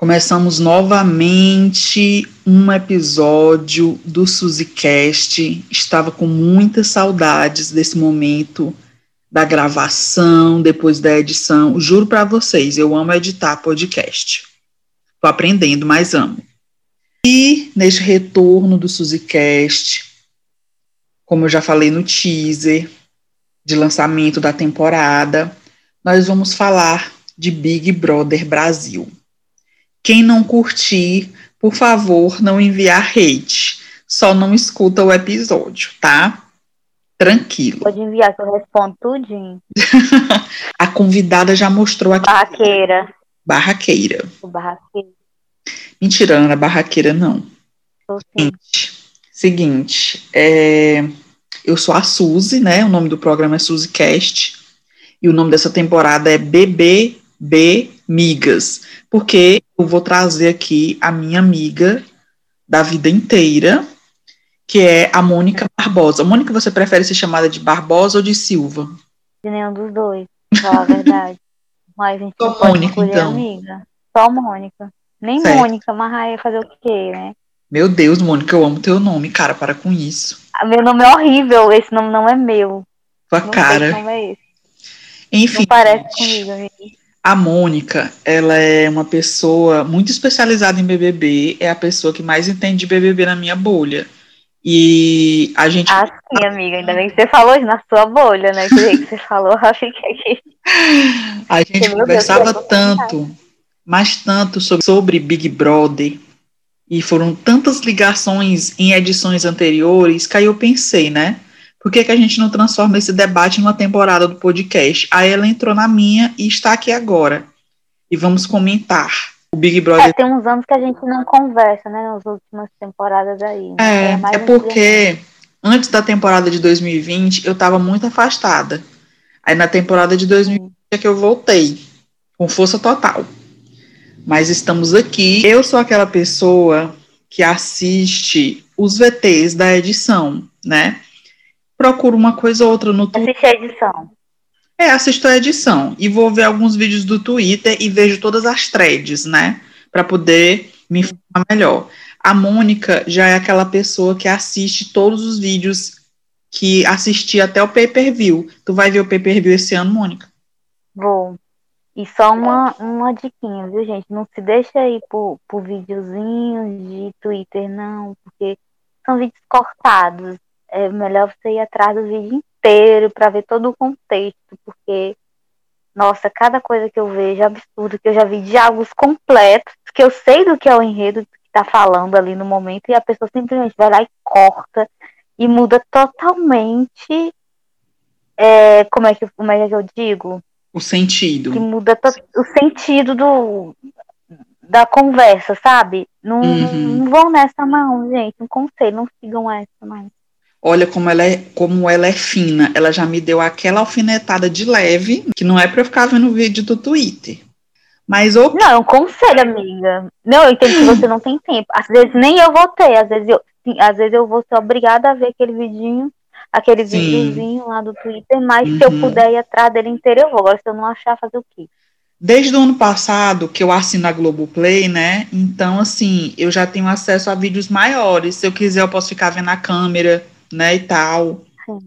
Começamos novamente um episódio do SuzyCast. Estava com muitas saudades desse momento da gravação, depois da edição. Juro para vocês, eu amo editar podcast. Estou aprendendo, mas amo. E neste retorno do SuzyCast, como eu já falei no teaser de lançamento da temporada, nós vamos falar de Big Brother Brasil. Quem não curtir, por favor, não enviar hate. Só não escuta o episódio, tá? Tranquilo. Pode enviar que eu respondo tudinho. a convidada já mostrou aqui. Barraqueira. Barraqueira. Barraqueira. Mentira, Ana, barraqueira não. Gente, seguinte, é, eu sou a Suzy, né? O nome do programa é SuzyCast. E o nome dessa temporada é BBB Migas. Porque eu vou trazer aqui a minha amiga da vida inteira, que é a Mônica Barbosa. Mônica, você prefere ser chamada de Barbosa ou de Silva? De nenhum dos dois, pra falar a verdade. Mas a gente Só Mônica, então. amiga. Só Mônica. Nem certo. Mônica, mas aí fazer o quê, né? Meu Deus, Mônica, eu amo teu nome, cara, para com isso. Ah, meu nome é horrível, esse nome não é meu. Tua não cara. Sei nome é esse. Enfim. Não parece comigo, amiga. A Mônica, ela é uma pessoa muito especializada em BBB, é a pessoa que mais entende de BBB na minha bolha. E a gente. Ah, sim, amiga, ainda bem que você falou isso na sua bolha, né? Que que você falou, eu fiquei aqui. A gente conversava Deus, tanto, mas tanto sobre, sobre Big Brother, e foram tantas ligações em edições anteriores, que aí eu pensei, né? Por que, que a gente não transforma esse debate numa temporada do podcast? Aí ela entrou na minha e está aqui agora. E vamos comentar. O Big Brother. É, tem uns anos que a gente não conversa, né? Nas últimas temporadas aí. Né? É, é, é porque antes da temporada de 2020 eu estava muito afastada. Aí na temporada de 2020 é que eu voltei, com força total. Mas estamos aqui. Eu sou aquela pessoa que assiste os VTs da edição, né? Procuro uma coisa ou outra no Twitter. Assiste a edição. É, assisto a edição. E vou ver alguns vídeos do Twitter e vejo todas as threads, né? Para poder me informar melhor. A Mônica já é aquela pessoa que assiste todos os vídeos que assisti até o pay-per-view. Tu vai ver o pay-per-view esse ano, Mônica? Vou. E só uma, uma diquinha, viu, gente? Não se deixa aí por, por videozinhos de Twitter, não, porque são vídeos cortados é melhor você ir atrás do vídeo inteiro para ver todo o contexto, porque, nossa, cada coisa que eu vejo é absurdo, que eu já vi diálogos completos, que eu sei do que é o enredo que está falando ali no momento, e a pessoa simplesmente vai lá e corta e muda totalmente. É, como, é que, como é que eu digo? O sentido. Que muda o sentido do, da conversa, sabe? Não, uhum. não vão nessa mão, gente. Um conselho, não sigam essa mais. Olha como ela é, como ela é fina. Ela já me deu aquela alfinetada de leve, que não é para eu ficar vendo vídeo do Twitter. Mas o Não, é um conselho, amiga. Não, eu entendo que você não tem tempo. Às vezes nem eu vou ter, às vezes eu, sim, às vezes eu vou ser obrigada a ver aquele vidinho, aquele sim. videozinho lá do Twitter, mas uhum. se eu uhum. puder ir atrás dele inteiro, eu vou. Agora, se eu não achar, fazer o quê? Desde o ano passado que eu assino a Globoplay, né? Então, assim, eu já tenho acesso a vídeos maiores. Se eu quiser, eu posso ficar vendo a câmera né, e tal. Sim.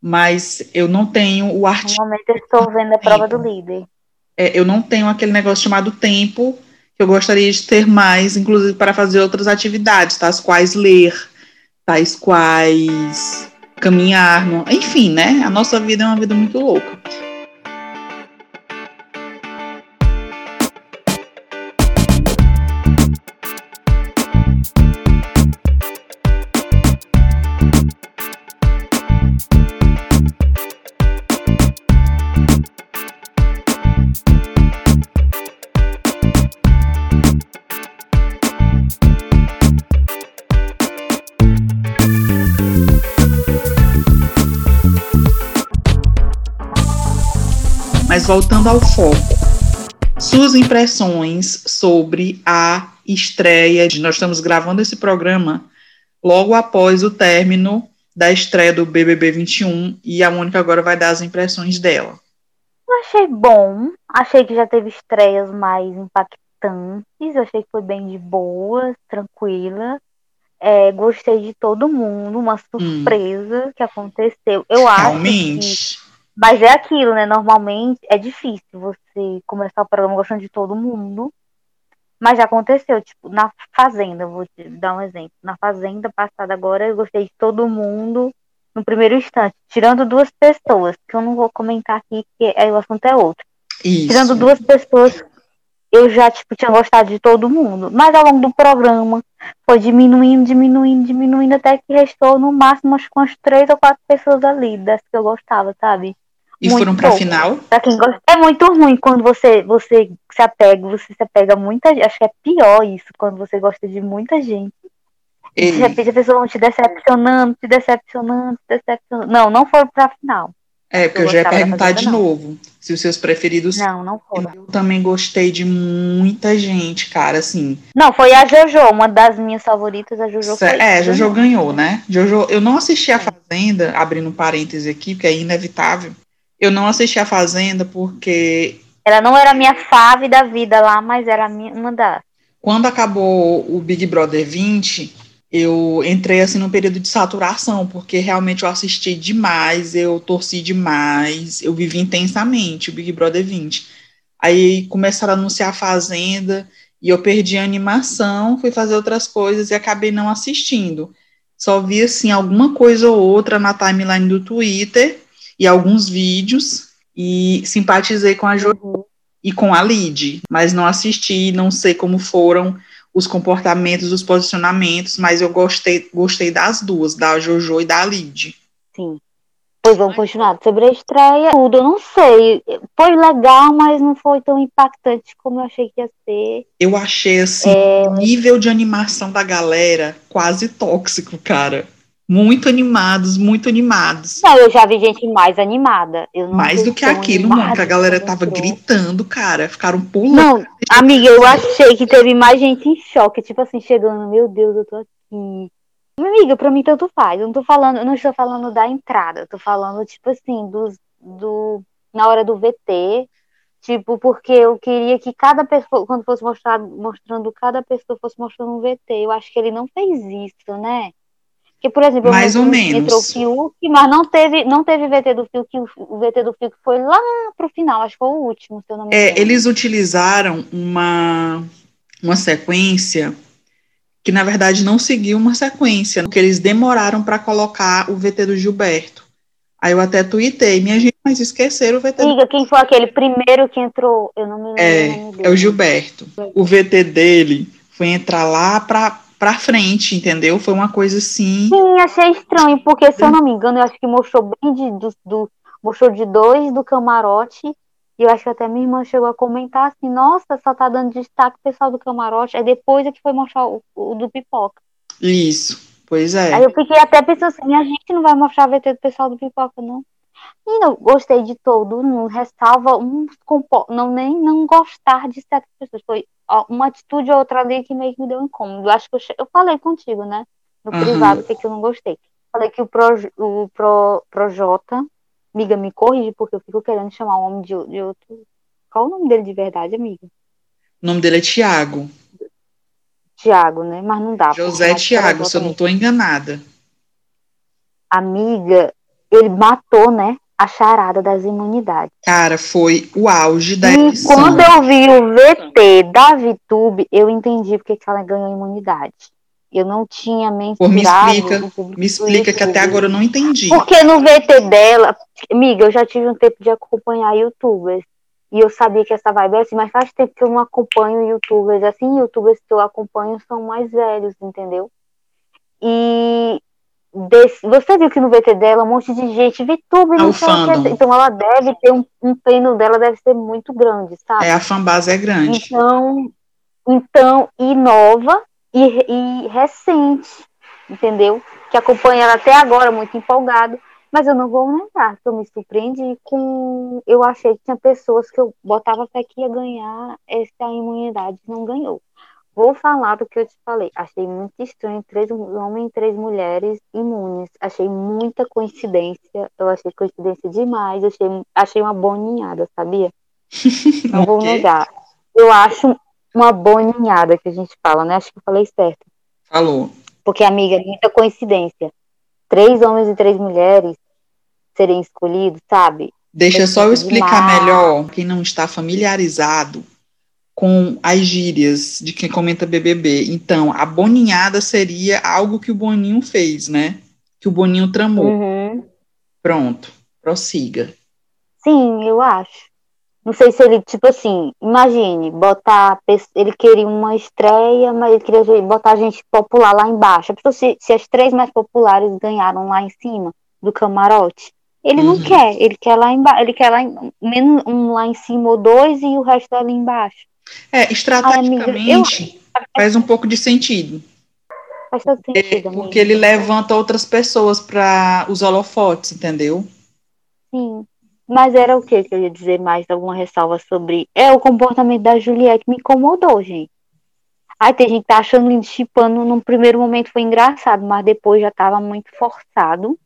Mas eu não tenho o artigo. No momento eu estou vendo a prova do líder. É, eu não tenho aquele negócio chamado tempo, que eu gostaria de ter mais, inclusive para fazer outras atividades, tais quais ler, tais quais caminhar, enfim, né? A nossa vida é uma vida muito louca. Voltando ao foco, suas impressões sobre a estreia de. Nós estamos gravando esse programa logo após o término da estreia do BBB 21 e a Mônica agora vai dar as impressões dela. Eu achei bom, achei que já teve estreias mais impactantes, eu achei que foi bem de boa, tranquila. É, gostei de todo mundo, uma surpresa hum. que aconteceu. Eu Realmente. acho que. Mas é aquilo, né? Normalmente é difícil você começar o programa gostando de todo mundo. Mas já aconteceu, tipo, na Fazenda, vou te dar um exemplo. Na Fazenda passada agora, eu gostei de todo mundo no primeiro instante, tirando duas pessoas, que eu não vou comentar aqui, porque aí o assunto é outro. Isso. Tirando duas pessoas, eu já, tipo, tinha gostado de todo mundo. Mas ao longo do programa, foi diminuindo, diminuindo, diminuindo, até que restou no máximo acho, umas três ou quatro pessoas ali, das que eu gostava, sabe? E muito foram pra pouco. final? Pra quem gosta, é muito ruim quando você, você se apega, você se apega a muita Acho que é pior isso, quando você gosta de muita gente. E de repente a pessoa vão te decepcionando, te decepcionando, te decepcionando. Não, não foram pra final. É, porque eu, eu já ia perguntar de não. novo se os seus preferidos. Não, não foram. Eu também gostei de muita gente, cara, assim. Não, foi a Jojo, uma das minhas favoritas, a Jojo foi. É, Jojo ganhou, né? Jojo, eu não assisti a Fazenda, abrindo um parêntese aqui, porque é inevitável. Eu não assisti a Fazenda porque. Ela não era minha fave da vida lá, mas era minha, uma das. Quando acabou o Big Brother 20, eu entrei assim num período de saturação, porque realmente eu assisti demais, eu torci demais, eu vivi intensamente o Big Brother 20. Aí começaram a anunciar a Fazenda e eu perdi a animação, fui fazer outras coisas e acabei não assistindo. Só vi assim alguma coisa ou outra na timeline do Twitter e alguns vídeos e simpatizei com a Jo uhum. e com a Lid, mas não assisti, não sei como foram os comportamentos, os posicionamentos, mas eu gostei, gostei das duas, da Jojo e da Lid. Sim. Pois vamos continuar. Sobre a estreia, tudo, eu não sei. Foi legal, mas não foi tão impactante como eu achei que ia ser. Eu achei, assim, é... o nível de animação da galera quase tóxico, cara muito animados, muito animados. Não, eu já vi gente mais animada. mais do que aquilo, mano, que a galera tava gritando, cara, ficaram pulando. Não, amiga, eu achei que teve mais gente em choque, tipo assim, chegando, meu Deus, eu tô aqui. Amiga, pra mim tanto faz. Eu não tô falando, eu não estou falando da entrada, eu tô falando, tipo assim, dos, do, na hora do VT, tipo, porque eu queria que cada pessoa, quando fosse mostrado, mostrando cada pessoa, fosse mostrando um VT. Eu acho que ele não fez isso, né? Que, por exemplo, mais ou menos. entrou o Fiuk, mas não teve, não teve VT do Fiuk, o VT do Fiuk foi lá pro final, acho que foi o último, se eu não me é, engano. É, eles utilizaram uma, uma sequência que, na verdade, não seguiu uma sequência, porque eles demoraram para colocar o VT do Gilberto. Aí eu até tuitei, minha gente, mas esqueceram o VT Diga, do... quem foi aquele primeiro que entrou? Eu não me lembro. É, é o Gilberto. O VT dele foi entrar lá para pra frente, entendeu? Foi uma coisa assim. Sim, achei estranho, porque se eu não me engano, eu acho que mostrou bem de, do, do mostrou de dois do camarote. E eu acho que até minha irmã chegou a comentar assim, nossa, só tá dando destaque o pessoal do camarote. Aí depois é que foi mostrar o, o do pipoca. Isso, pois é. Aí eu fiquei até pensando assim, a gente não vai mostrar a VT do pessoal do pipoca, não. E não gostei de todo, não ressalva um não nem não gostar de certas pessoas. Foi uma atitude ou outra ali que meio que me deu incômodo. Acho que eu, eu falei contigo, né? No uhum. privado, que, que eu não gostei. Falei que o Pro, o Pro, Projota, amiga, me corrige, porque eu fico querendo chamar o homem de, de outro. Qual o nome dele de verdade, amiga? O nome dele é Tiago. Tiago, né? Mas não dá. José Tiago, se eu não estou enganada. Amiga, ele matou, né? A charada das imunidades. Cara, foi o auge da e edição. quando eu vi o VT da VTube, eu entendi porque que ela ganhou imunidade. Eu não tinha mencionado. me explica, me explica que até agora eu não entendi. Porque no VT dela, amiga, eu já tive um tempo de acompanhar youtubers. E eu sabia que essa vibe é assim, mas faz tempo que eu não acompanho youtubers assim, youtubers que eu acompanho são mais velhos, entendeu? E Desse, você viu que no VT dela um monte de gente, VTube, não é Então ela deve ter um, um treino dela deve ser muito grande, sabe? É, a fanbase é grande. Então, então e nova e, e recente, entendeu? Que acompanha ela até agora, muito empolgado. Mas eu não vou negar que eu me surpreendi com. Eu achei que tinha pessoas que eu botava fé que ia ganhar essa imunidade, não ganhou. Vou falar do que eu te falei. Achei muito estranho três homens e três mulheres imunes. Achei muita coincidência. Eu achei coincidência demais. Achei, achei uma boninhada, sabia? Não vou negar. Eu acho, uma boninhada que a gente fala, né? Acho que eu falei certo. Falou. Porque, amiga, é muita coincidência. Três homens e três mulheres serem escolhidos, sabe? Deixa É só eu explicar demais. melhor, quem não está familiarizado com as gírias de quem comenta BBB. Então, a boninhada seria algo que o Boninho fez, né? Que o Boninho tramou. Uhum. Pronto, prossiga. Sim, eu acho. Não sei se ele, tipo assim, imagine, botar. Ele queria uma estreia, mas ele queria botar gente popular lá embaixo. A se, se as três mais populares ganharam lá em cima do camarote, ele não Uhum. quer, ele quer lá embaixo, ele quer lá em, menos um lá em cima ou dois e o resto ali embaixo. É, estrategicamente faz um pouco de sentido. Faz todo sentido, amiga. Porque ele levanta outras pessoas para os holofotes, entendeu? Sim. Mas era o que que eu ia dizer mais? Alguma ressalva sobre. É o comportamento da Juliette me incomodou, gente. Aí tem gente que tá achando lindo chipando. Num primeiro momento foi engraçado, mas depois já tava muito forçado.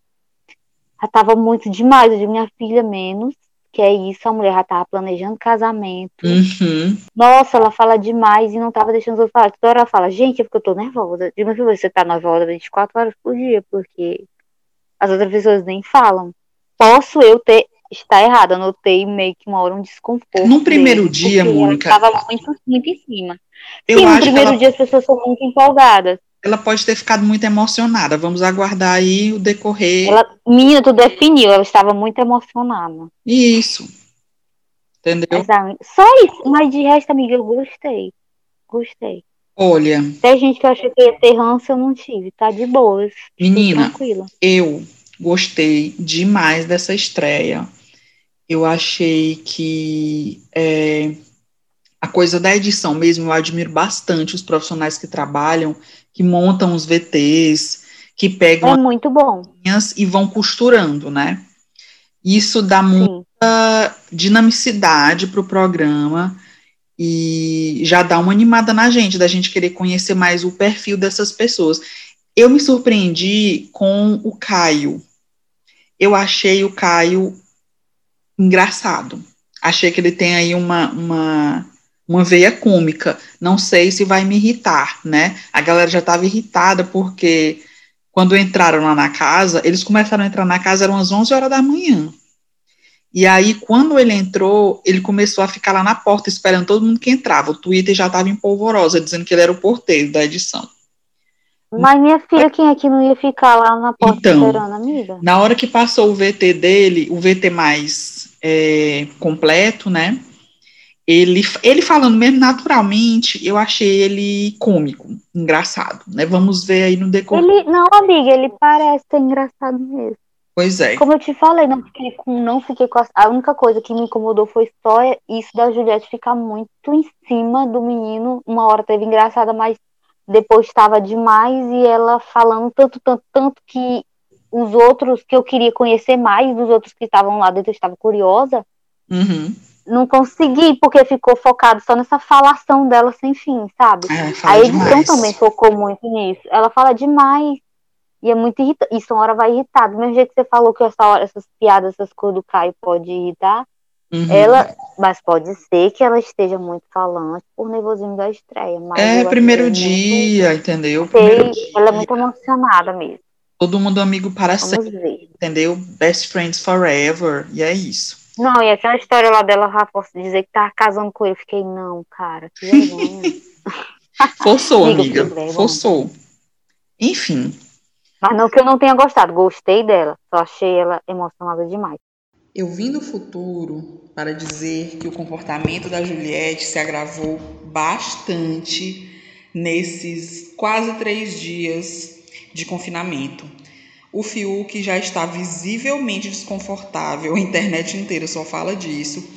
Já tava muito demais. Eu digo, minha filha, menos. Que é isso, a mulher já tava planejando casamento. Uhum. Nossa, ela fala demais e não tava deixando os outros falar. Toda hora ela fala, gente, é porque eu tô nervosa. Digo, mas você tá nervosa 24 horas por dia, porque as outras pessoas nem falam. Posso eu ter estar errada, eu notei meio que uma hora um desconforto. Num primeiro dele, dia, Mônica, tava muito, muito em cima. Eu Sim, no primeiro ela, dia as pessoas são muito empolgadas. Ela pode ter ficado muito emocionada. Vamos aguardar aí o decorrer. Ela, menina, tu definiu, ela estava muito emocionada. Isso. Entendeu? Ah, só isso, mas de resto, amiga, eu gostei. Gostei. Olha, Tem gente que achou que ia ter ranço, eu não tive. Tá de boas. Menina, Tranquila. eu gostei demais dessa estreia. Eu achei que é, a coisa da edição mesmo, eu admiro bastante os profissionais que trabalham, que montam os VTs, que pegam É muito bom. as linhas e vão costurando, né? Isso dá muita Sim. dinamicidade para o programa e já dá uma animada na gente, da gente querer conhecer mais o perfil dessas pessoas. Eu me surpreendi com o Caio. Eu achei o Caio engraçado. Achei que ele tem aí uma, uma, uma veia cômica. Não sei se vai me irritar, né? A galera já estava irritada porque quando entraram lá na casa, eles começaram a entrar na casa, eram as 11 horas da manhã. E aí, quando ele entrou, ele começou a ficar lá na porta esperando todo mundo que entrava. O Twitter já estava em polvorosa, dizendo que ele era o porteiro da edição. Mas minha filha, quem é que não ia ficar lá na porta Então. esperando, amiga? Na hora que passou o VT dele, o VT mais é, completo, né? Ele, ele falando mesmo naturalmente, eu achei ele cômico, engraçado, né? Vamos ver aí no decorrer. Ele, não, amiga, ele parece ser engraçado mesmo. Pois é. Como eu te falei, não fiquei com, não fiquei com a, a única coisa que me incomodou foi só isso da Juliette ficar muito em cima do menino. Uma hora teve engraçada, mas depois estava demais e ela falando tanto, tanto, tanto que os outros que eu queria conhecer mais, dos outros que estavam lá dentro, eu estava curiosa, Uhum. Não consegui, porque ficou focado só nessa falação dela sem fim, sabe? É, A edição demais. também focou muito nisso. Ela fala demais. E é muito irritante. Isso uma hora vai irritar. Do mesmo jeito que você falou que essa hora, essas piadas, essas coisas do Caio pode irritar. Uhum. Ela, mas pode ser que ela esteja muito falante por nervosismo da estreia. É primeiro muito- dia, entendeu? Primeiro dia. ela é muito emocionada mesmo. Todo mundo amigo para sempre, Vamos ver. entendeu? Best friends forever, e é isso. Não, e aquela história lá dela, posso dizer que tava casando com ele. Eu fiquei, não, cara, que vergonha. Forçou, Amiga. Forçou. Enfim, mas não que eu não tenha gostado, gostei dela. Só achei ela emocionada demais. Eu vim do futuro para dizer que o comportamento da Juliette se agravou bastante nesses quase três dias de confinamento. O Fiuk já está visivelmente desconfortável, a internet inteira só fala disso.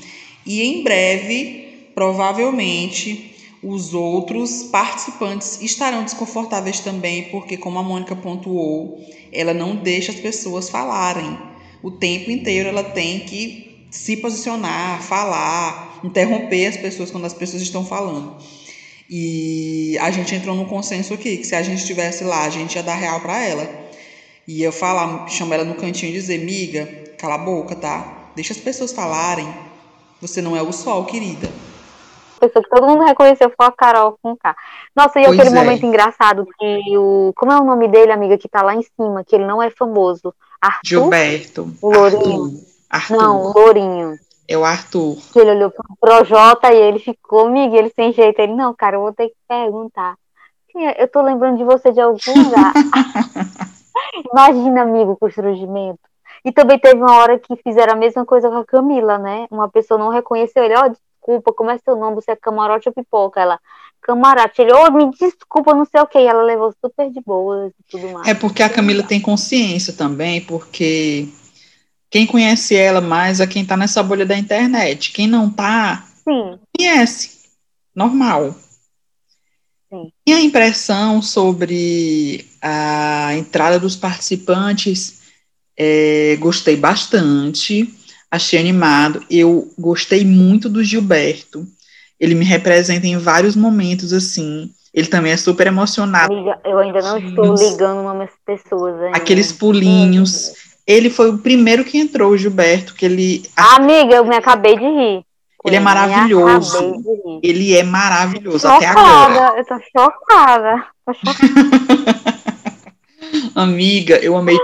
E em breve, provavelmente, os outros participantes estarão desconfortáveis também, porque, como a Mônica pontuou, ela não deixa as pessoas falarem o tempo inteiro ela tem que se posicionar, falar, interromper as pessoas quando as pessoas estão falando. E a gente entrou num consenso aqui, que se a gente estivesse lá, a gente ia dar real pra ela. Ia falar, chamar ela no cantinho e dizer, miga, cala a boca, tá? Deixa as pessoas falarem. Você não é o sol, querida. pessoa que todo mundo reconheceu foi a Carol com K. Nossa, e Pois aquele é. momento engraçado que o. Como é o nome dele, amiga, que tá lá em cima, que ele não é famoso? Arthur? Gilberto. O Lourinho. Arthur. Arthur. Não, o Lourinho. É o Arthur. Que ele olhou pro Projota e ele ficou, amiga, ele sem jeito. Ele, não, cara, eu vou ter que perguntar. Sim, Eu tô lembrando de você de algum lugar. Imagina, amigo, o constrangimento. E também teve uma hora que fizeram a mesma coisa com a Camila, né? Uma pessoa não reconheceu ele. Ó, desculpa, como é seu nome? Você é camarote ou pipoca? Ela, camarote. Ele, ô, me desculpa, não sei o que. E ela levou super de boas e tudo mais. É porque a Camila tem consciência também, porque quem conhece ela mais é quem tá nessa bolha da internet. Quem não tá, Sim, conhece. Normal. Sim. Minha impressão sobre a entrada dos participantes, é, gostei bastante, achei animado. Eu gostei muito do Gilberto. Ele me representa em vários momentos, assim. Ele também é super emocionado. amiga, eu ainda não estou ligando o nome das pessoas ainda. Aqueles pulinhos. Ele foi o primeiro que entrou, o Gilberto, que ele, Amiga, eu me acabei de rir. Ele é maravilhoso. ele é maravilhoso até agora. Chocada, eu tô chocada. Tô chocada. Amiga, eu amei,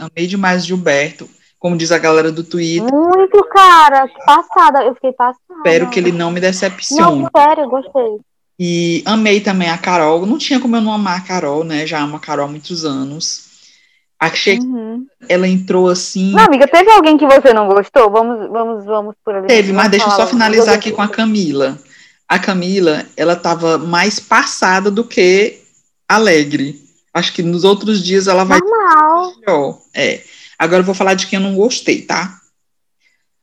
amei demais Gilberto. Como diz a galera do Twitter, Muito, cara. Que passada. Eu fiquei passada. espero que ele não me decepcione. Não, sério, gostei. E amei também a Carol. Não tinha como eu não amar a Carol, né? Já amo a Carol há muitos anos. Achei que Uhum. ela entrou assim. Não, amiga, teve alguém que você não gostou? Vamos, vamos, vamos por ali. Teve, mas deixa eu só finalizar aqui com a Camila. A Camila, ela tava mais passada do que alegre. Acho que nos outros dias ela vai Normal. melhor. É. Agora eu vou falar de quem eu não gostei, tá?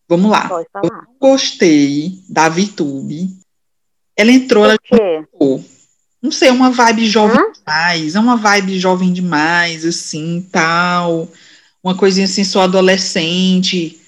Vamos lá. Falar. Gostei da VTube. Ela entrou, ela ficou. Não sei, é uma vibe jovem Hã? demais. É uma vibe jovem demais, assim, tal. Uma coisinha assim, só adolescente.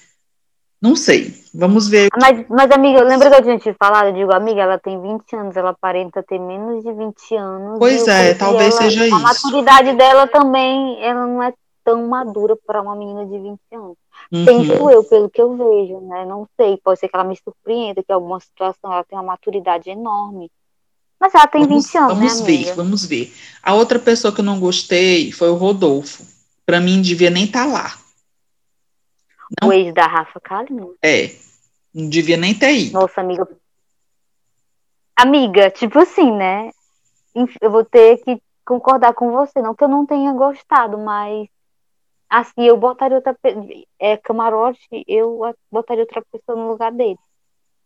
Não sei. Vamos ver. Mas, mas, amiga, lembra que eu tinha te falado? Eu digo, amiga, ela tem 20 anos, ela aparenta ter menos de 20 anos. Pois é, talvez ela- seja A isso. maturidade dela também, ela não é tão madura para uma menina de 20 anos. Uhum. Penso eu, pelo que eu vejo, né? Não sei, pode ser que ela me surpreenda, que alguma situação ela tem uma maturidade enorme. Mas ela tem Vamos, 20 anos, vamos né, ver, amiga? vamos ver. A outra pessoa que eu não gostei foi o Rodolfo. Pra mim, devia nem estar lá. não. O ex da Rafa Kalimann. É. Não devia nem ter ido. Nossa, amiga. Amiga, tipo assim, né? Eu vou ter que concordar com você. Não que eu não tenha gostado, mas assim, eu botaria outra é, camarote, eu botaria outra pessoa no lugar dele.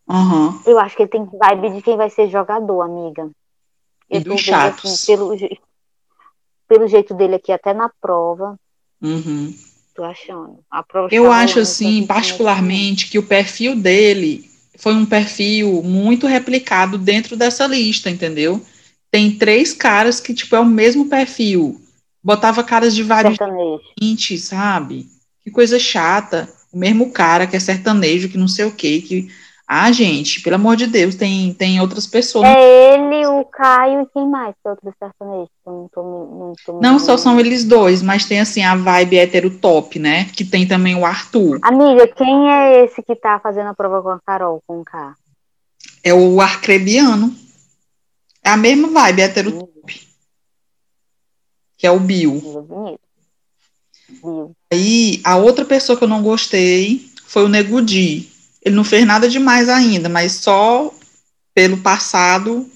Aham. Eu acho que ele tem vibe de quem vai ser jogador, amiga. E Eu tô dos chatos. assim, pelo, pelo jeito dele aqui, até na prova, Uhum. tô achando. A prova Eu acho, assim, particularmente, que o perfil dele foi um perfil muito replicado dentro dessa lista, entendeu? Tem três caras que, tipo, é o mesmo perfil. Botava caras de vários gente, sabe? Que coisa chata. O mesmo cara que é sertanejo, que não sei o quê, que... Ah, gente, pelo amor de Deus, tem, tem outras pessoas. É ele, o Caio e quem mais? Que outro sertanejo? que eu Não, tô, não, tô Não só são eles dois, mas tem, assim, a vibe hétero top, né? Que tem também o Arthur. Amiga, quem é esse que tá fazendo a prova com a Carol, com o K? É o arcrebiano. É a mesma vibe hétero top. Que é o Bill. Viu? Aí, a outra pessoa que eu não gostei foi o Negudi. Ele não fez nada demais ainda, mas só pelo passado,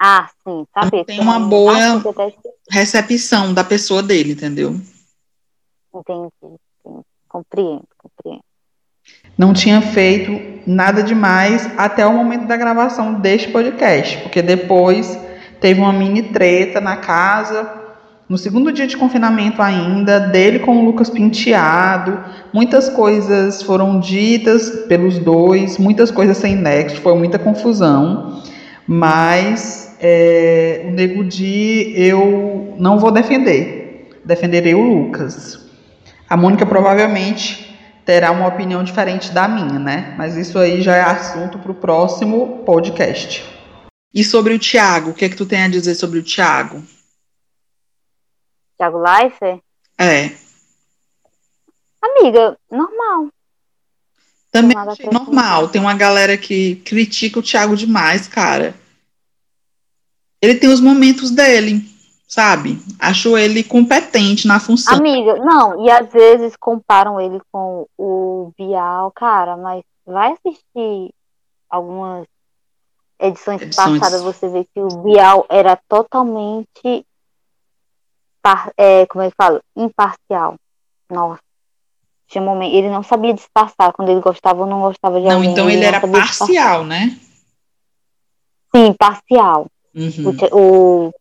Ah, sim, sabe? Tem uma boa- Ah, recepção da pessoa dele, entendeu? Entendi, entendi. Compreendo, compreendo. Não tinha feito nada demais até o momento da gravação deste podcast, porque depois teve uma mini treta na casa, no segundo dia de confinamento ainda, dele com o Lucas Penteado. Muitas coisas foram ditas pelos dois, muitas coisas sem nexo, foi muita confusão, mas é, o Nego Di eu não vou defender, defenderei o Lucas. A Mônica provavelmente terá uma opinião diferente da minha, né? Mas isso aí já é assunto para o próximo podcast. E sobre o Thiago, o que é que tu tem a dizer sobre o Thiago? Thiago Leifert? É, Amiga, normal. Também achei normal. Tem uma galera que critica o Thiago demais, cara. Ele tem os momentos dele, sabe? Acho ele competente na função. Amiga, não, e às vezes comparam ele com o Bial, cara, mas vai assistir algumas edições, edições. passadas, você vê que o Bial era totalmente par, é, como é que fala? Imparcial. Nossa. Tinha momento, ele não sabia disfarçar quando ele gostava ou não gostava de não, alguém. Não, então ele, ele era parcial, disfarçar. né? Sim, parcial. Uhum. O,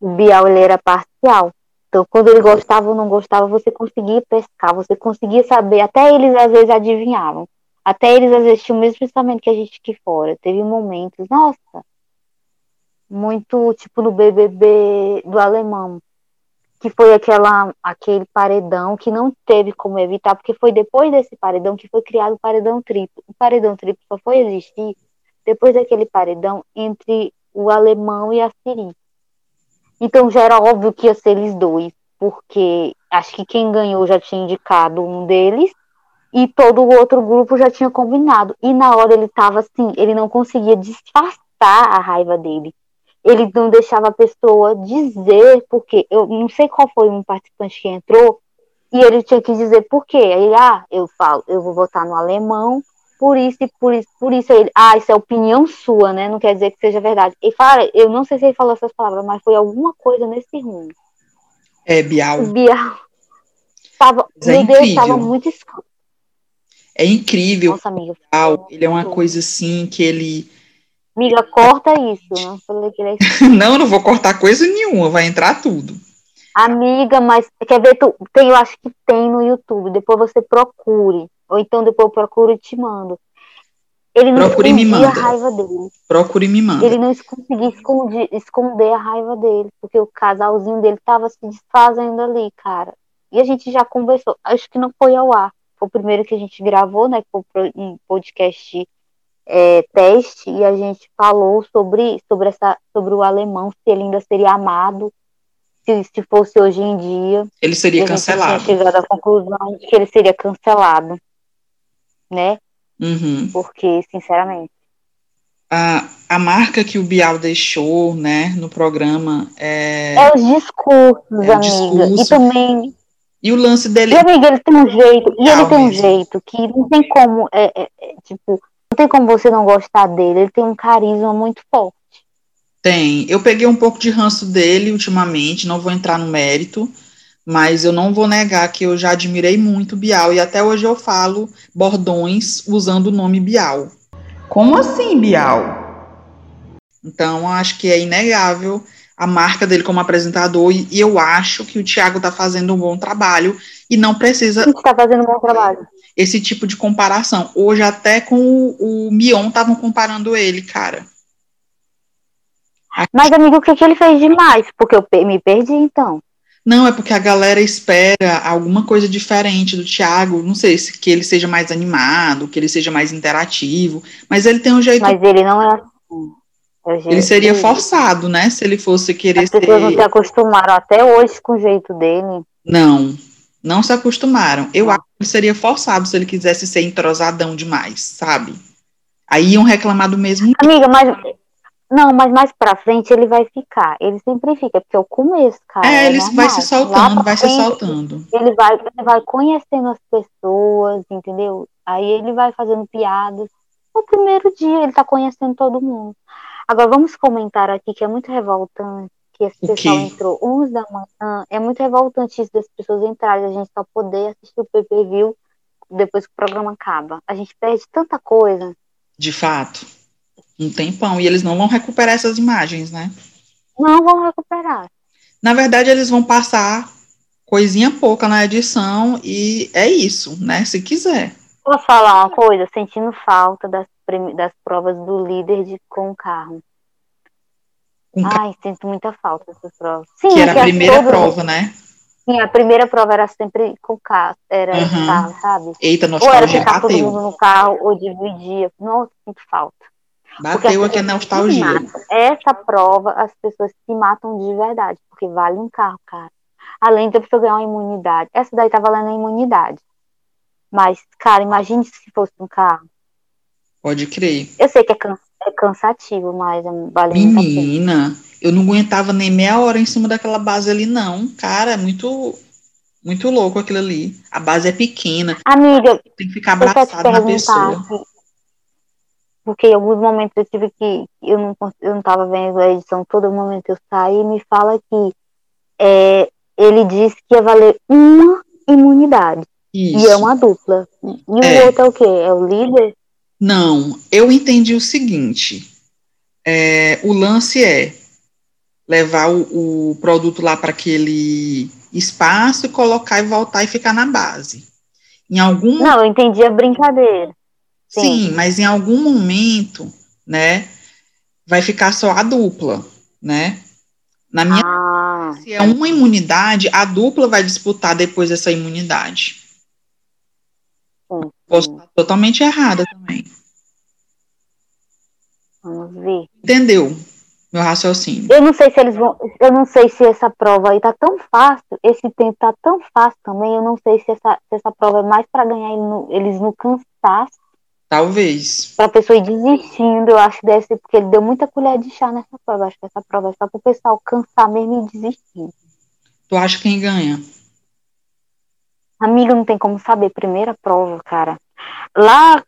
o Bial, ele era parcial. Então, quando ele gostava ou não gostava, você conseguia pescar, você conseguia saber. Até eles, às vezes, adivinhavam. Até eles, às vezes, tinham o mesmo pensamento que a gente aqui fora. Teve momentos, nossa, muito tipo no BBB do alemão que foi aquela, aquele paredão que não teve como evitar, porque foi depois desse paredão que foi criado o paredão triplo. O paredão triplo só foi existir depois daquele paredão entre o alemão e a Siri. Então já era óbvio que ia ser eles dois, porque acho que quem ganhou já tinha indicado um deles e todo o outro grupo já tinha combinado. E na hora ele tava assim, ele não conseguia disfarçar a raiva dele ele não deixava a pessoa dizer porque eu não sei qual foi um participante que entrou e ele tinha que dizer por quê. Aí, ah, eu falo, eu vou votar no alemão, por isso e por isso, por isso ele, ah, isso é opinião sua, né? Não quer dizer que seja verdade. E fala, eu não sei se ele falou essas palavras, mas foi alguma coisa nesse rumo. É, Bial. Bial. Tava, é meu incrível. Deus, tava muito escuro. É incrível. Nossa, amiga. Bial, ele é uma coisa assim que ele Amiga, corta isso. Não, falei que ele é... não, não vou cortar coisa nenhuma, vai entrar tudo. Amiga, mas quer ver? Tu, tem, eu acho que tem no YouTube. Depois você procure. Ou então depois eu procuro e te mando. Ele não Procure escondia a raiva dele. Procure e me manda. Ele não conseguia esconder, esconder a raiva dele, porque o casalzinho dele tava se desfazendo ali, cara. E a gente já conversou. Acho que não foi ao ar. Foi o primeiro que a gente gravou, né? Foi um podcast é, teste e a gente falou sobre, sobre, essa, sobre o alemão, se ele ainda seria amado, se, se fosse hoje em dia. Ele seria cancelado. chegado à conclusão de que ele seria cancelado, né? Uhum. Porque, sinceramente. A, a marca que o Bial deixou, né, no programa é. É os discursos, é amiga. Discurso. E também. E o lance dele. E, amiga, ele tem um jeito. E ele tem um jeito que não tem como. É, é, é tipo, tem como você não gostar dele, ele tem um carisma muito forte. Tem. Eu peguei um pouco de ranço dele ultimamente, não vou entrar no mérito, mas eu não vou negar que eu já admirei muito Bial e até hoje eu falo bordões usando o nome Bial. Como assim, Bial? Então, acho que é inegável a marca dele como apresentador e, e eu acho que o Thiago está fazendo um bom trabalho e não precisa. Está fazendo um bom trabalho esse tipo de comparação. Hoje, até com o, o Mion, estavam comparando ele, cara. Mas, amigo, o que, que ele fez demais? Porque eu me perdi, então. Não, é porque a galera espera alguma coisa diferente do Thiago. Não sei se que ele seja mais animado, que ele seja mais interativo, mas ele tem um jeito. Mas ele não é assim. É ele seria forçado, né? Se ele fosse querer As pessoas ser... não se acostumaram até hoje com o jeito dele. Não, não se acostumaram. Eu acho que seria forçado se ele quisesse ser entrosadão demais, sabe? Aí iam reclamar do mesmo. Amiga, mas. Não, mas mais pra frente ele vai ficar. Ele sempre fica, porque é o começo, cara. É, é ele normal. vai se soltando, vai frente, se soltando. Ele vai, ele vai conhecendo as pessoas, entendeu? Aí ele vai fazendo piadas. No primeiro dia ele tá conhecendo todo mundo. Agora vamos comentar aqui que é muito revoltante que esse pessoal entrou 11 da manhã. É muito revoltante isso das pessoas entrarem, a gente só poder assistir o PPV depois que o programa acaba. A gente perde tanta coisa. De fato. Um tempão. E eles não vão recuperar essas imagens, né? Não vão recuperar. Na verdade, eles vão passar coisinha pouca na edição e é isso, né? Se quiser. Posso falar uma coisa? Sentindo falta das, das provas do líder de, com o carro. Ai, sinto muita falta dessas provas. Sim, que era que a primeira prova, né? Sim, a primeira prova era sempre com carro, era uhum. carro, sabe? Eita, nostalgia ou era ficar bateu. todo mundo no carro, ou dividia. Nossa, sinto falta. Bateu aqui a nostalgia. Essa prova, as pessoas se matam de verdade, porque vale um carro, cara. Além de pessoa ganhar uma imunidade. Essa daí tá valendo a imunidade. Mas, cara, imagine se fosse um carro. Pode crer. Eu sei que é, can é cansativo, mas é vale Menina, eu não aguentava nem meia hora em cima daquela base ali, não. Cara, é muito, muito louco aquilo ali. A base é pequena. Amiga, tem que ficar abraçado na pessoa. Porque em alguns momentos eu tive que. Eu não, eu não tava vendo a edição, todo momento eu saí e me fala que é, ele disse que ia valer uma imunidade. Isso. E é uma dupla. E é. o outro é o quê? É o líder? Não, eu entendi o seguinte. É, o lance é levar o, o produto lá para aquele espaço, colocar e voltar e ficar na base. Em algum Não, eu entendi a brincadeira. Sim. Sim, mas em algum momento, né, vai ficar só a dupla, né? Na minha ah. se é uma imunidade, a dupla vai disputar depois essa imunidade. Posso estar totalmente errada também. Vamos ver. Entendeu? Meu raciocínio. Eu não sei se eles vão. Eu não sei se essa prova aí tá tão fácil, esse tempo tá tão fácil também. Eu não sei se essa, se essa prova é mais para ganhar eles no cansaço. Talvez. Pra pessoa ir desistindo, eu acho que deve ser porque ele deu muita colher de chá nessa prova. Eu acho que essa prova é só pro pessoal cansar mesmo e desistir. Tu acha quem ganha? Amiga, não tem como saber. Primeira prova, cara. Lá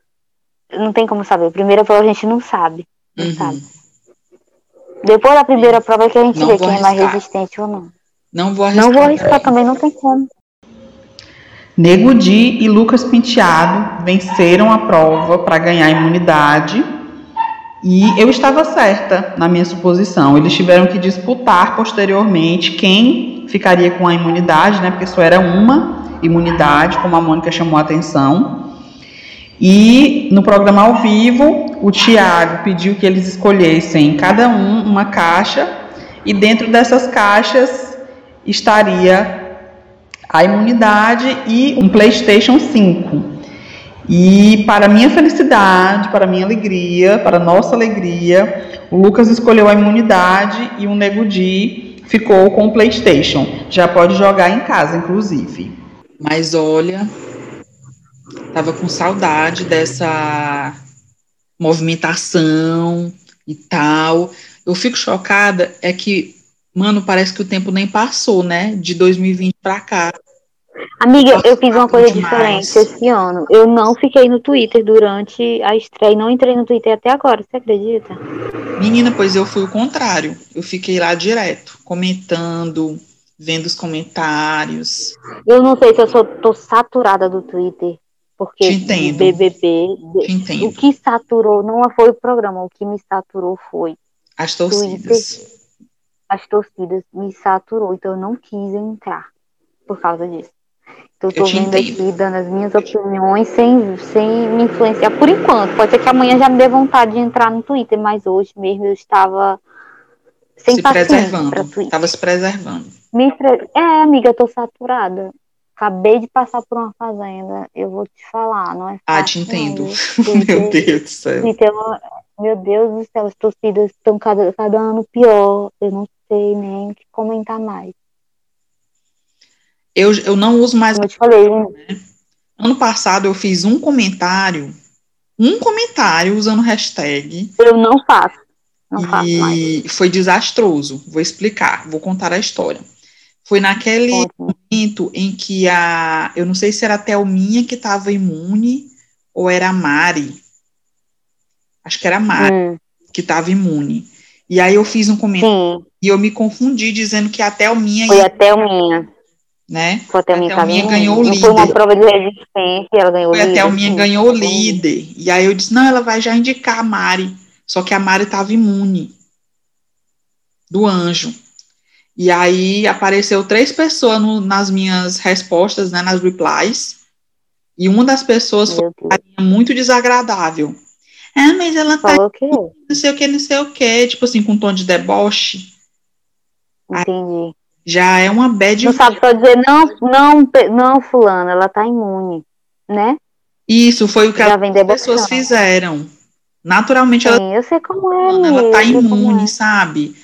não tem como saber. Primeira prova a gente não sabe. Não uhum. sabe. Depois da primeira prova é que a gente não vê quem arriscar. é mais resistente ou não. Não vou arriscar. Não vou arriscar também, não tem como. Nego Di e Lucas Penteado venceram a prova para ganhar imunidade. E eu estava certa na minha suposição. Eles tiveram que disputar posteriormente quem ficaria com a imunidade, né? Porque só era uma imunidade, como a Mônica chamou a atenção. E no programa ao vivo, o Tiago pediu que eles escolhessem cada um uma caixa, e dentro dessas caixas estaria a imunidade e um PlayStation 5. E para minha felicidade, para minha alegria, para nossa alegria, o Lucas escolheu a imunidade e o Nego Di ficou com o PlayStation. Já pode jogar em casa, inclusive. Mas olha, tava com saudade dessa movimentação e tal. Eu fico chocada é que, mano, parece que o tempo nem passou, né? De 2020 para cá. Amiga, Nossa, eu fiz uma coisa demais. diferente esse ano. Eu não fiquei no Twitter durante a estreia, não entrei no Twitter até agora, você acredita? Menina, pois eu fui o contrário. Eu fiquei lá direto, comentando, vendo os comentários. Eu não sei se eu sou, tô saturada do Twitter. Porque Te entendo. BBB, Te entendo. o que saturou não foi o programa, o que me saturou foi as torcidas. Twitter, as torcidas me saturou, então eu não quis entrar por causa disso. Então, eu tô vendo aqui, dando as minhas opiniões sem, sem me influenciar por enquanto. Pode ser que amanhã já me dê vontade de entrar no Twitter, mas hoje mesmo eu estava sem se preservando. Estava se preservando. Me pre... É, amiga, eu tô saturada. Acabei de passar por uma fazenda, eu vou te falar, não é fácil. Ah, te entendo. Meu Deus do céu. Uma... Meu Deus do céu, as torcidas estão cada, cada ano pior. Eu não sei nem o que comentar mais. Eu, eu não uso mais. Como eu te falei. Né? Ano passado eu fiz um comentário, um comentário usando hashtag. Eu não faço. Não e foi desastroso. Vou explicar, vou contar a história. Foi naquele momento em que a. Eu não sei se era a Thelminha que estava imune ou era a Mari. Acho que era a Mari hum. que estava imune. E aí eu fiz um comentário Sim. e eu me confundi dizendo que a Thelminha. Foi a Thelminha. Né? Foi a Thelminha, a Thelminha ganhou o líder. Foi uma prova de resistência, ela ganhou Foi o líder. A Thelminha ganhou o líder. E aí eu disse: não, ela vai já indicar a Mari. Só que a Mari estava imune do anjo. E aí apareceu três pessoas no, nas minhas respostas, né, nas replies. E uma das pessoas foi muito desagradável. Ah, mas ela tá Falou tá não sei o que, não sei o que, tipo assim, com um tom de deboche. Entendi. já é uma bad. Não sabe só dizer, não, não, não, fulano, ela tá imune, né? Isso, foi o que as pessoas fizeram. Naturalmente Sim, ela. Eu sei como é. Ela tá imune, sabe?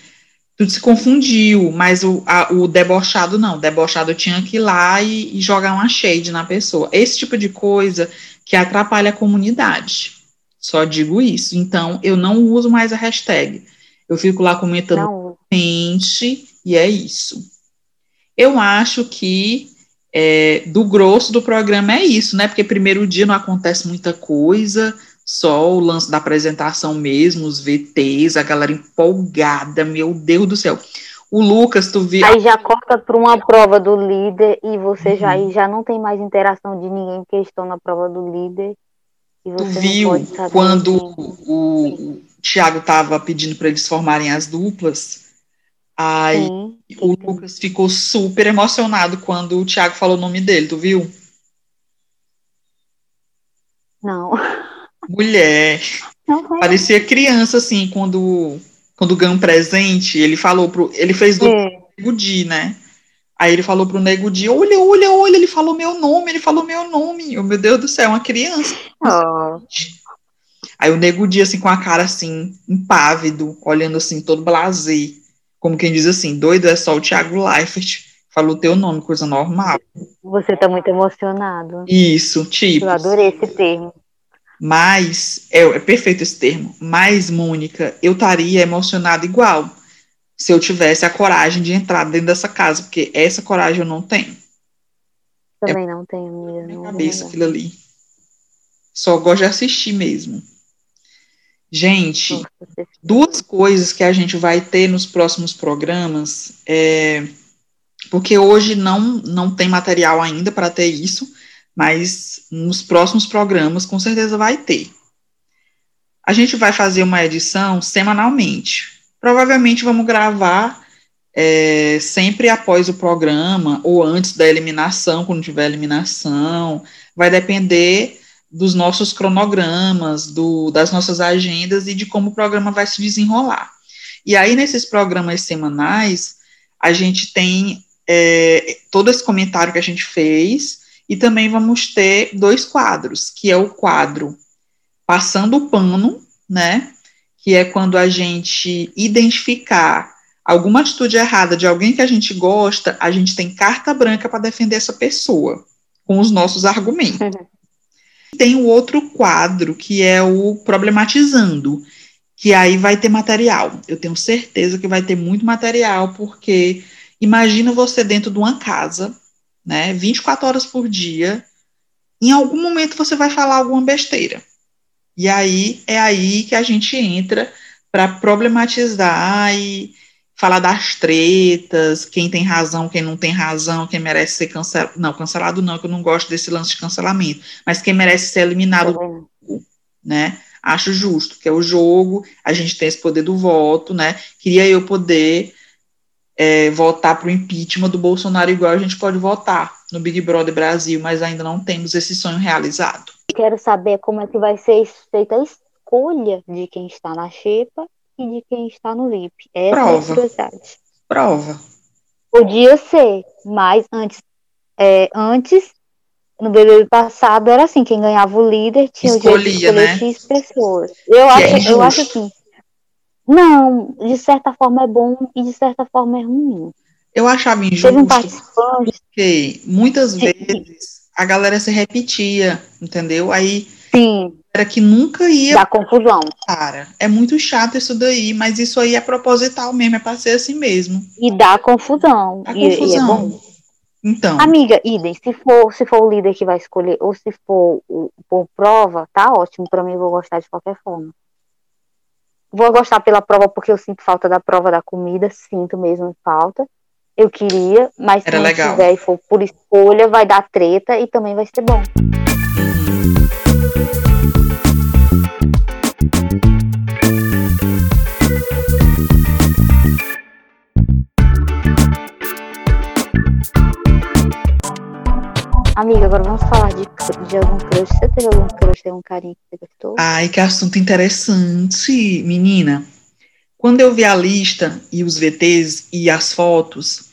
tu se confundiu, mas o, a, o debochado não. O debochado tinha que ir lá e, e jogar uma shade na pessoa. Esse tipo de coisa que atrapalha a comunidade. Só digo isso. Então, eu não uso mais a hashtag. Eu fico lá comentando mente e é isso. Eu acho que é, do grosso do programa é isso, né? Porque primeiro dia não acontece muita coisa, só o lance da apresentação mesmo, os VTs, a galera empolgada, meu Deus do céu. O Lucas, tu viu. Aí já corta para uma prova do líder e você uhum. já, já não tem mais interação de ninguém que estão na prova do líder. tu viu quando o, o Thiago estava pedindo para eles formarem as duplas? Aí sim, sim. o Lucas ficou super emocionado quando o Thiago falou o nome dele, tu viu? Não. Mulher. Parecia criança, assim, quando, quando ganhou um presente, ele falou pro. Ele fez do é. Nego Di, né? Aí ele falou pro Nego Di, olha, olha, olha, ele falou meu nome, ele falou meu nome. Oh, meu Deus do céu, uma criança. Oh. Aí o Nego Di, assim, com a cara, assim, impávido, olhando, assim, todo blasé como quem diz assim, doido é só o Thiago Leifert, falou teu nome, coisa normal. Você tá muito emocionado. Isso, tipo. Eu adorei esse termo. Mas, é, é perfeito esse termo, mas, Mônica, eu estaria emocionada igual se eu tivesse a coragem de entrar dentro dessa casa, porque essa coragem eu não tenho. Também é, não tenho, amiga. Minha cabeça, aquilo ali. Só gosto de assistir mesmo. Gente, duas coisas que a gente vai ter nos próximos programas, é, porque hoje não, não tem material ainda para ter isso, mas nos próximos programas com certeza vai ter. A gente vai fazer uma edição semanalmente. Provavelmente vamos gravar é, sempre após o programa ou antes da eliminação, quando tiver eliminação. Vai depender dos nossos cronogramas, do, das nossas agendas e de como o programa vai se desenrolar. E aí, nesses programas semanais, a gente tem é, todo esse comentário que a gente fez, e também vamos ter dois quadros, que é o quadro Passando o Pano, né? Que é quando a gente identificar alguma atitude errada de alguém que a gente gosta, a gente tem carta branca para defender essa pessoa, com os nossos argumentos. Uhum. Tem o outro quadro, que é o Problematizando, que aí vai ter material. Eu tenho certeza que vai ter muito material, porque imagina você dentro de uma casa, né, 24 horas por dia, em algum momento você vai falar alguma besteira. E aí é aí que a gente entra para problematizar e falar das tretas, quem tem razão, quem não tem razão, quem merece ser cancelado. Não, cancelado não, que eu não gosto desse lance de cancelamento, mas quem merece ser eliminado do jogo, né? Acho justo, que é o jogo, a gente tem esse poder do voto, né? Queria eu poder é, votar para o impeachment do Bolsonaro igual a gente pode votar no Big Brother Brasil, mas ainda não temos esse sonho realizado. Quero saber como é que vai ser feita a escolha de quem está na xepa e de quem está no VIP. Essa Prova. é a curiosidade. Prova. Podia ser, mas antes, é, antes, no BBB passado, era assim, quem ganhava o líder tinha Escolhia, o direito de escolher né? X pessoas. Eu, acho, é eu acho assim, não, de certa forma é bom e de certa forma é ruim. Eu achava injusto um porque muitas vezes a galera se repetia, entendeu? Aí Sim. era que nunca ia. Dá confusão. Cara, é muito chato isso daí, mas isso aí é proposital mesmo, é pra ser assim mesmo. E dá confusão. Dá e, confusão. E é bom. Então. Amiga, idem, se for, se for o líder que vai escolher, ou se for o, por prova, tá ótimo. Pra mim, eu vou gostar de qualquer forma. Vou gostar pela prova porque eu sinto falta da prova da comida, sinto mesmo falta. Eu queria, mas se não tiver e for por escolha, vai dar treta e também vai ser bom. Amiga, agora vamos falar de, de algum crush. Você teve algum crush, tem um carinho que você gostou? Ai, que assunto interessante, menina. Quando eu vi a lista e os VTs e as fotos,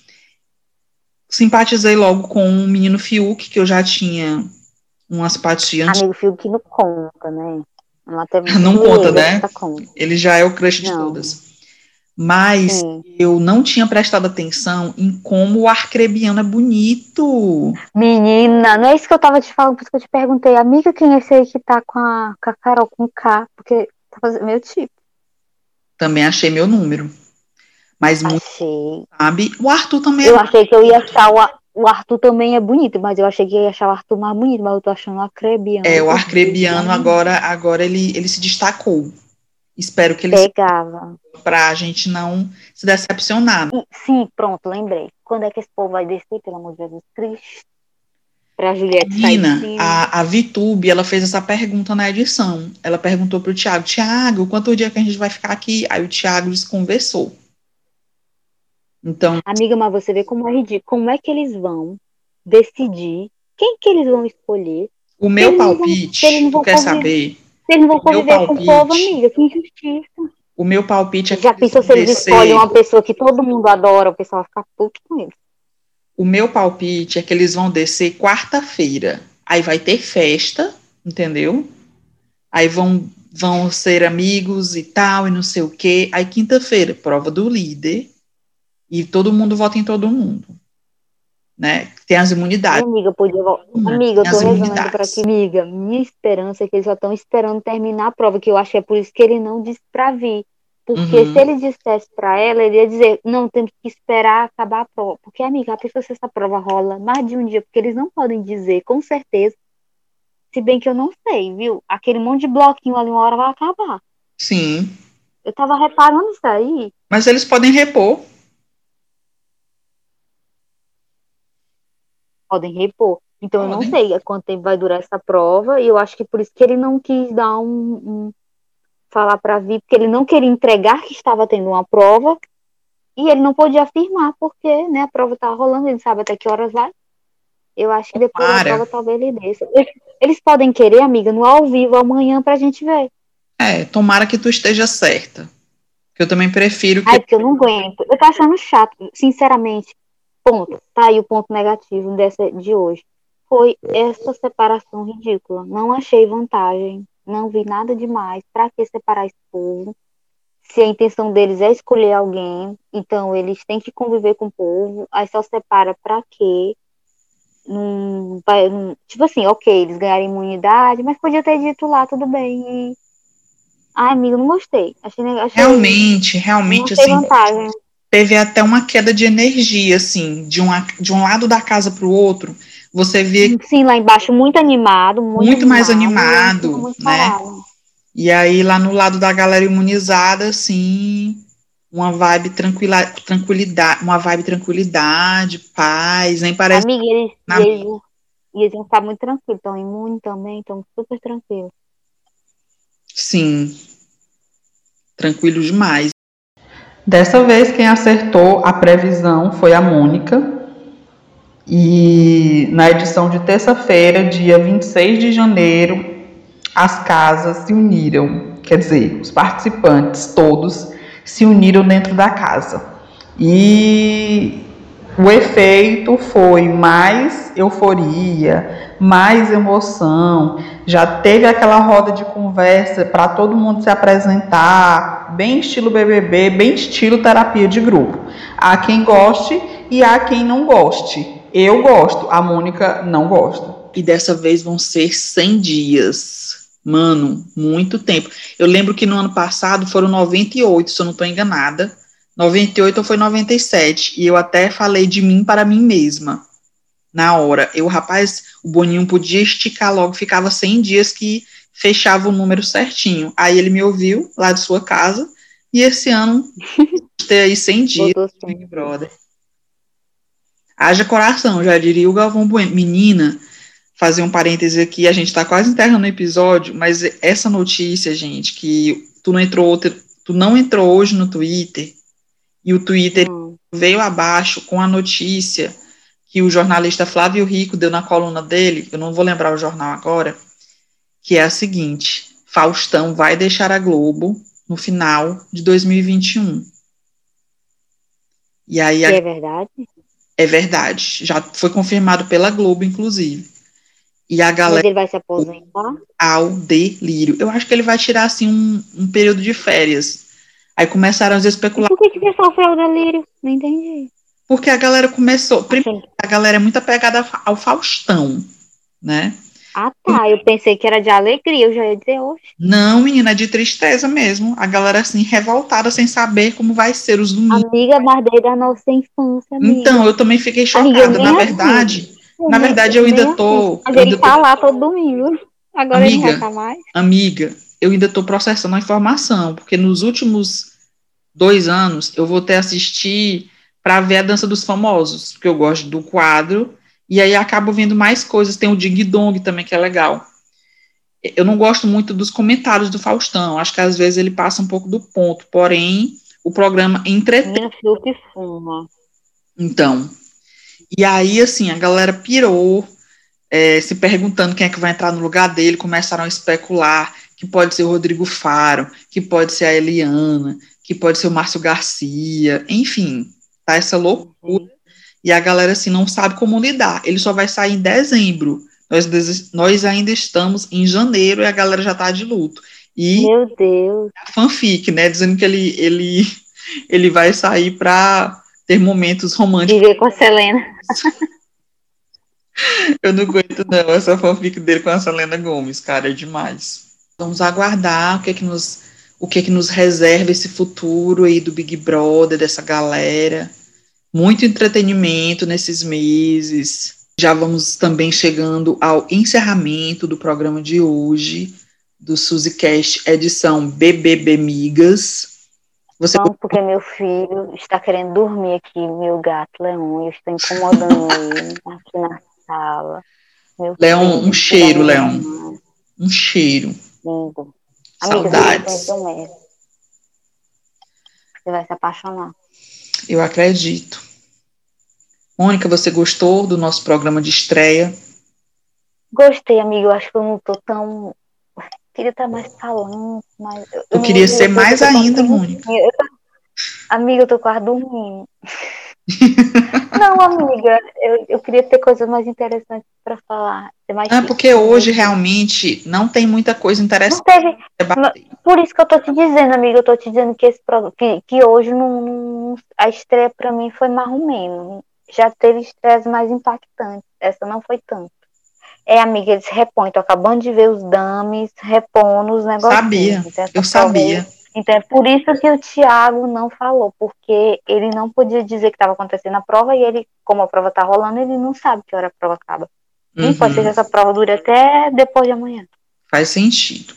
simpatizei logo com o menino Fiuk, que eu já tinha umas simpatia Amigo Fiuk não conta, né? Não conta, né? Conta. Ele já é o crush de não. todas. Mas Sim. eu não tinha prestado atenção em como o arcrebiano é bonito. Menina, não é isso que eu tava te falando, por isso que eu te perguntei, amiga, quem é esse aí que tá com a, com a Carol com K? Porque tá fazendo meu tipo. Também achei meu número. Mas muito, achei. sabe? O Arthur também Eu é achei que eu ia achar o, o Arthur também é bonito, mas eu achei que ia achar o Arthur mais bonito, mas eu tô achando o Arcrebiano. É, o Arcrebiano agora, agora ele, ele se destacou. Espero que ele pegava para a gente não se decepcionar. sim, pronto, lembrei. Quando é que esse povo vai descer, pelo amor de Jesus Cristo? Para Juliette Menina, a, a Vitube, ela fez essa pergunta na edição. Ela perguntou pro Tiago, Tiago, quanto dia que a gente vai ficar aqui? Aí o Tiago desconversou. Então, amiga, mas você vê como é ridículo. Como é que eles vão decidir quem que eles vão escolher? O meu palpite, vão, tu quer saber? Eles não vão conviver com o povo, amiga, que injustiça. O meu palpite é que. Já pensou se eles descer... escolhem uma pessoa que todo mundo adora, o pessoal vai ficar puto com eles. O meu palpite é que eles vão descer quarta-feira. Aí vai ter festa, entendeu? Aí vão, vão ser amigos e tal, e não sei o quê. Aí quinta-feira, prova do líder. E todo mundo vota em todo mundo né? Tem as imunidades. amiga, podia Amiga, eu tô rezando para que, amiga, minha esperança é que eles só estão esperando terminar a prova, que eu acho que é por isso que ele não disse para vir. Porque uhum. se ele dissesse para ela, ele ia dizer, não, temos que esperar acabar a prova. Porque, amiga, a pessoa se essa prova rola mais de um dia, porque eles não podem dizer, com certeza, se bem que eu não sei, viu? Aquele monte de bloquinho ali, uma hora vai acabar. Sim. Eu tava reparando isso aí. Mas eles podem repor. Podem repor. Então, eu não sei quanto tempo vai durar essa prova, e eu acho que por isso que ele não quis dar um. um falar para vir, porque ele não queria entregar que estava tendo uma prova, e ele não podia afirmar, porque né, a prova estava rolando, ele sabe até que horas vai. Eu acho que depois Para. da prova talvez ele desça. Eles podem querer, amiga, no ao vivo amanhã pra gente ver. É, tomara que tu esteja certa. Que eu também prefiro que. Ai, porque eu não aguento. Eu tô achando chato, sinceramente. Ponto. Tá aí o ponto negativo dessa de hoje. Foi essa separação ridícula. Não achei vantagem. Não vi nada demais. Pra que separar esse povo? Se a intenção deles é escolher alguém, então eles têm que conviver com o povo. Aí só separa pra quê? Num, num, tipo assim, ok, eles ganharam imunidade, mas podia ter dito lá, tudo bem. E... Ai, amigo, não gostei. Achei, achei realmente, realmente, assim. Vantagem teve até uma queda de energia, assim, de, uma, de um lado da casa para o outro. Você vê. Sim, lá embaixo, muito animado. Muito, muito animado, mais animado, muito né? Parado. E aí, lá no lado da galera imunizada, assim, uma vibe tranquila, tranquilidade, uma vibe tranquilidade, paz, nem parece. Amiga, eles, na... eles, eles vão estar muito tranquilos, estão imunes também, estão super tranquilos. Sim, tranquilo demais. Dessa vez, quem acertou a previsão foi a Mônica. E na edição de terça-feira, dia 26 de janeiro, as casas se uniram. Quer dizer, os participantes todos se uniram dentro da casa. E o efeito foi mais euforia, mais emoção. Já teve aquela roda de conversa para todo mundo se apresentar, bem estilo BBB, bem estilo terapia de grupo. Há quem goste e há quem não goste. Eu gosto, a Mônica não gosta. E dessa vez vão ser 100 dias. Mano, muito tempo. Eu lembro que no ano passado foram 98, se eu não estou enganada. 98 ou foi 97. E eu até falei de mim para mim mesma. Na hora. Eu, rapaz, o Boninho podia esticar logo, ficava 100 dias que fechava o número certinho. Aí ele me ouviu lá de sua casa. E esse ano, ter aí 100 dias, Big Brother. Haja coração, já diria o Galvão Bueno. Menina, fazer um parêntese aqui, a gente está quase enterrando o episódio, mas essa notícia, gente, que tu não entrou, tu não entrou hoje no Twitter, e o Twitter hum. veio abaixo com a notícia que o jornalista Flávio Rico deu na coluna dele, eu não vou lembrar o jornal agora, que é a seguinte: Faustão vai deixar a Globo no final de 2021. E aí a... é verdade? É verdade. Já foi confirmado pela Globo, inclusive. E a galera. Mas ele vai se aposentar? Ao delírio. Eu acho que ele vai tirar assim um, um período de férias Aí começaram as especular. Por que, que você sofreu o delírio? Não entendi. Porque a galera começou. Primeiro, a galera é muito apegada ao Faustão, né? Ah, tá. Eu pensei que era de alegria, eu já ia dizer hoje. Não, menina, é de tristeza mesmo. A galera, assim, revoltada, sem saber como vai ser os domingos. Amiga, mas desde a nossa infância, amiga. Então, eu também fiquei chocada. Na nem verdade, assim. na verdade, eu ainda tô. Mas eu ele tá tô- lá todo domingo. Agora ele Amiga. não tá mais. Amiga, eu ainda tô processando a informação, porque nos últimos dois anos eu voltei a assistir para ver a Dança dos Famosos, porque eu gosto do quadro, e aí acabo vendo mais coisas. Tem o Ding Dong também, que é legal. Eu não gosto muito dos comentários do Faustão, acho que às vezes ele passa um pouco do ponto, porém, o programa entretém. Que fuma. Então, e aí, assim, a galera pirou, é, se perguntando quem é que vai entrar no lugar dele, começaram a especular que pode ser o Rodrigo Faro, que pode ser a Eliana, que pode ser o Márcio Garcia, enfim, tá essa loucura. E a galera, assim, não sabe como lidar. Ele só vai sair em dezembro. Nós, nós ainda estamos em janeiro e a galera já tá de luto. E Meu Deus. a fanfic, né, dizendo que ele, ele, ele vai sair para ter momentos românticos Viver com a Selena. Eu não aguento, não, essa fanfic dele com a Selena Gomes, cara, é demais. Vamos aguardar o que é que nos, o que é que nos reserva esse futuro aí do Big Brother, dessa galera. Muito entretenimento nesses meses. Já vamos também chegando ao encerramento do programa de hoje, do SuzyCast edição BBB Migas. Você Não, porque meu filho está querendo dormir aqui, meu gato Leão, e eu estou incomodando ele aqui na sala. Meu Leão, filho, um cheiro, Leão. mãe, um cheiro. lindo. Amiga, Saudades. mesmo. Você vai se apaixonar. Eu acredito. Mônica, você gostou do nosso programa de estreia? Gostei, amiga. Eu acho que eu não tô tão. Queria estar mais falando, mas. eu- Eu queria ser mais ainda. Mônica. Eu tô- Amiga, eu tô quase dormindo. Não, amiga, eu, eu queria ter coisas mais interessantes pra falar. Mais Ah, porque hoje realmente não tem muita coisa Não interessante teve. pra debater. Por isso que eu tô te dizendo, amiga, eu tô te dizendo que, esse, que, que hoje não, não- a estreia pra mim foi mais ou menos. Já teve estreias mais impactantes. Essa não foi tanto. É, amiga, eles repõem. Tô acabando de ver os dames repondo os negócios. Sabia, eu sabia. Então é por isso que o Thiago não falou, porque ele não podia dizer que estava acontecendo a prova e ele, como a prova tá rolando, ele não sabe que hora a prova acaba. E pode ser que Uhum, essa prova dure até depois de amanhã. faz sentido.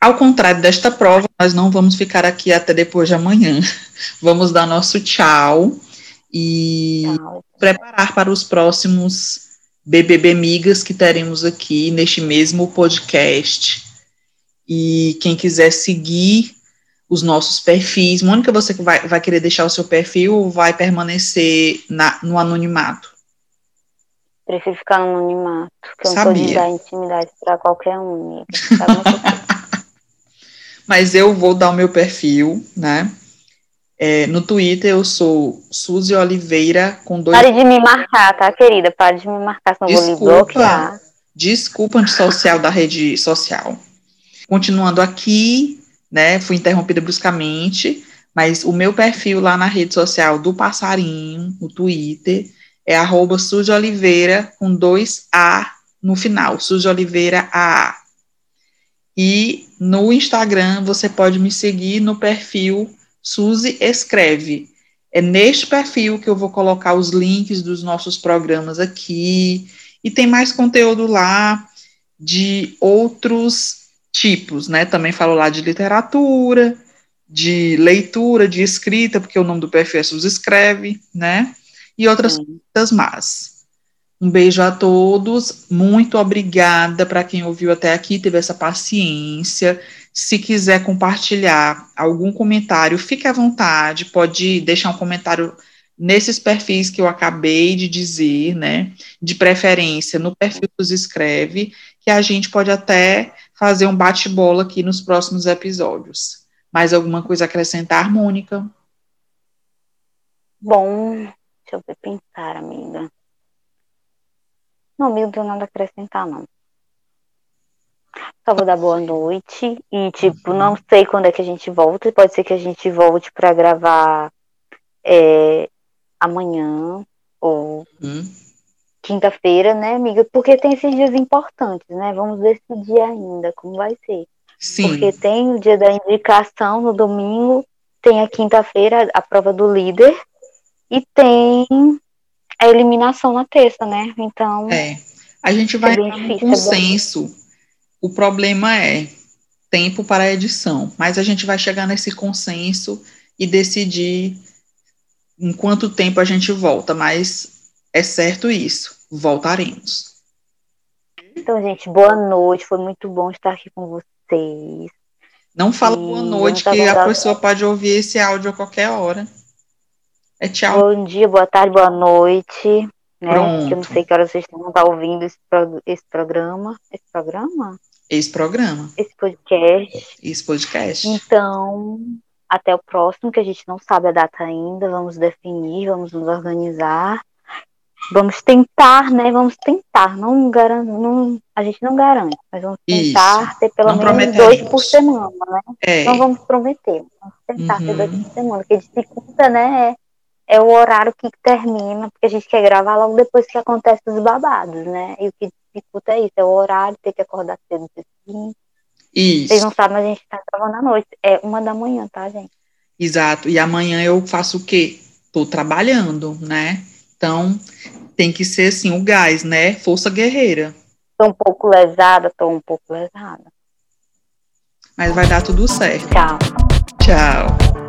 Ao contrário desta prova, nós não vamos ficar aqui até depois de amanhã. Vamos dar nosso tchau e Tchau. preparar para os próximos BBB Migas que teremos aqui neste mesmo podcast. E quem quiser seguir os nossos perfis, Mônica, você vai, vai querer deixar o seu perfil ou vai permanecer na- no anonimato? Prefiro ficar no anonimato, porque eu não Sabia. de dar intimidade pra qualquer um? Mas eu vou dar o meu perfil, né? É, no Twitter eu sou Suzy Oliveira com dois. Pare de me marcar, tá, querida? Pare de me marcar, senão eu vou lhe Desculpa. bloquear. Desculpa antissocial da rede social. Continuando aqui, né? Fui interrompida bruscamente, mas o meu perfil lá na rede social do Passarinho, no Twitter, é arroba Oliveira com dois A no final, Suzy Oliveira A. E no Instagram você pode me seguir no perfil Suzy Escreve. É neste perfil que eu vou colocar os links dos nossos programas aqui. E tem mais conteúdo lá de outros tipos, né? Também falo lá de literatura, de leitura, de escrita, porque o nome do perfil é Escreve, né? E outras coisas más. Um beijo a todos, muito obrigada para quem ouviu até aqui, teve essa paciência. Se quiser compartilhar algum comentário, fique à vontade, pode deixar um comentário nesses perfis que eu acabei de dizer, né? De preferência no perfil dos Escreve, que a gente pode até fazer um bate-bola aqui nos próximos episódios. Mais alguma coisa a acrescentar, Mônica? Bom, deixa eu ver pensar, amiga. Não, amiga, não nada a acrescentar, não. Só vou dar boa noite. E, tipo, uhum. não sei quando é que a gente volta. Pode ser que a gente volte para gravar é, amanhã ou uhum. Quinta-feira, né, amiga? Porque tem esses dias importantes, né? Vamos decidir ainda como vai ser. Sim. Porque tem o dia da indicação no domingo, tem a quinta-feira a prova do líder e tem a eliminação na terça, né? Então. É. A gente vai é um é consenso. É o problema é tempo para a edição, mas a gente vai chegar nesse consenso e decidir em quanto tempo a gente volta, mas é certo isso, voltaremos. Então, gente, boa noite, foi muito bom estar aqui com vocês. Não fala e boa noite, que a pessoa pode ouvir esse áudio a qualquer hora. É tchau. Bom dia, boa tarde, boa noite. Né? Pronto. eu não sei que hora vocês estão tá ouvindo esse, pro, esse programa. Esse programa? Esse programa. Esse podcast. Esse podcast. Então, até o próximo, que a gente não sabe a data ainda. Vamos definir, vamos nos organizar. Vamos tentar, né? Vamos tentar. Não, garan não A gente não garante, mas vamos tentar Isso. ter pelo não menos dois por semana, né? É. Não vamos prometer. Vamos tentar uhum. ter dois por semana. Porque dificulta, né? É é o horário que termina, porque a gente quer gravar logo depois que acontece os babados, né? E o que dificulta é isso, é o horário, ter que acordar cedo assim. Isso. Vocês não sabem, mas a gente tá gravando à noite. É uma da manhã, tá, gente? Exato. E amanhã eu faço o quê? Tô trabalhando, né? Então, tem que ser assim, o gás, né? Força guerreira. Tô um pouco lesada, tô um pouco lesada. Mas vai dar tudo certo. Tchau. Tchau.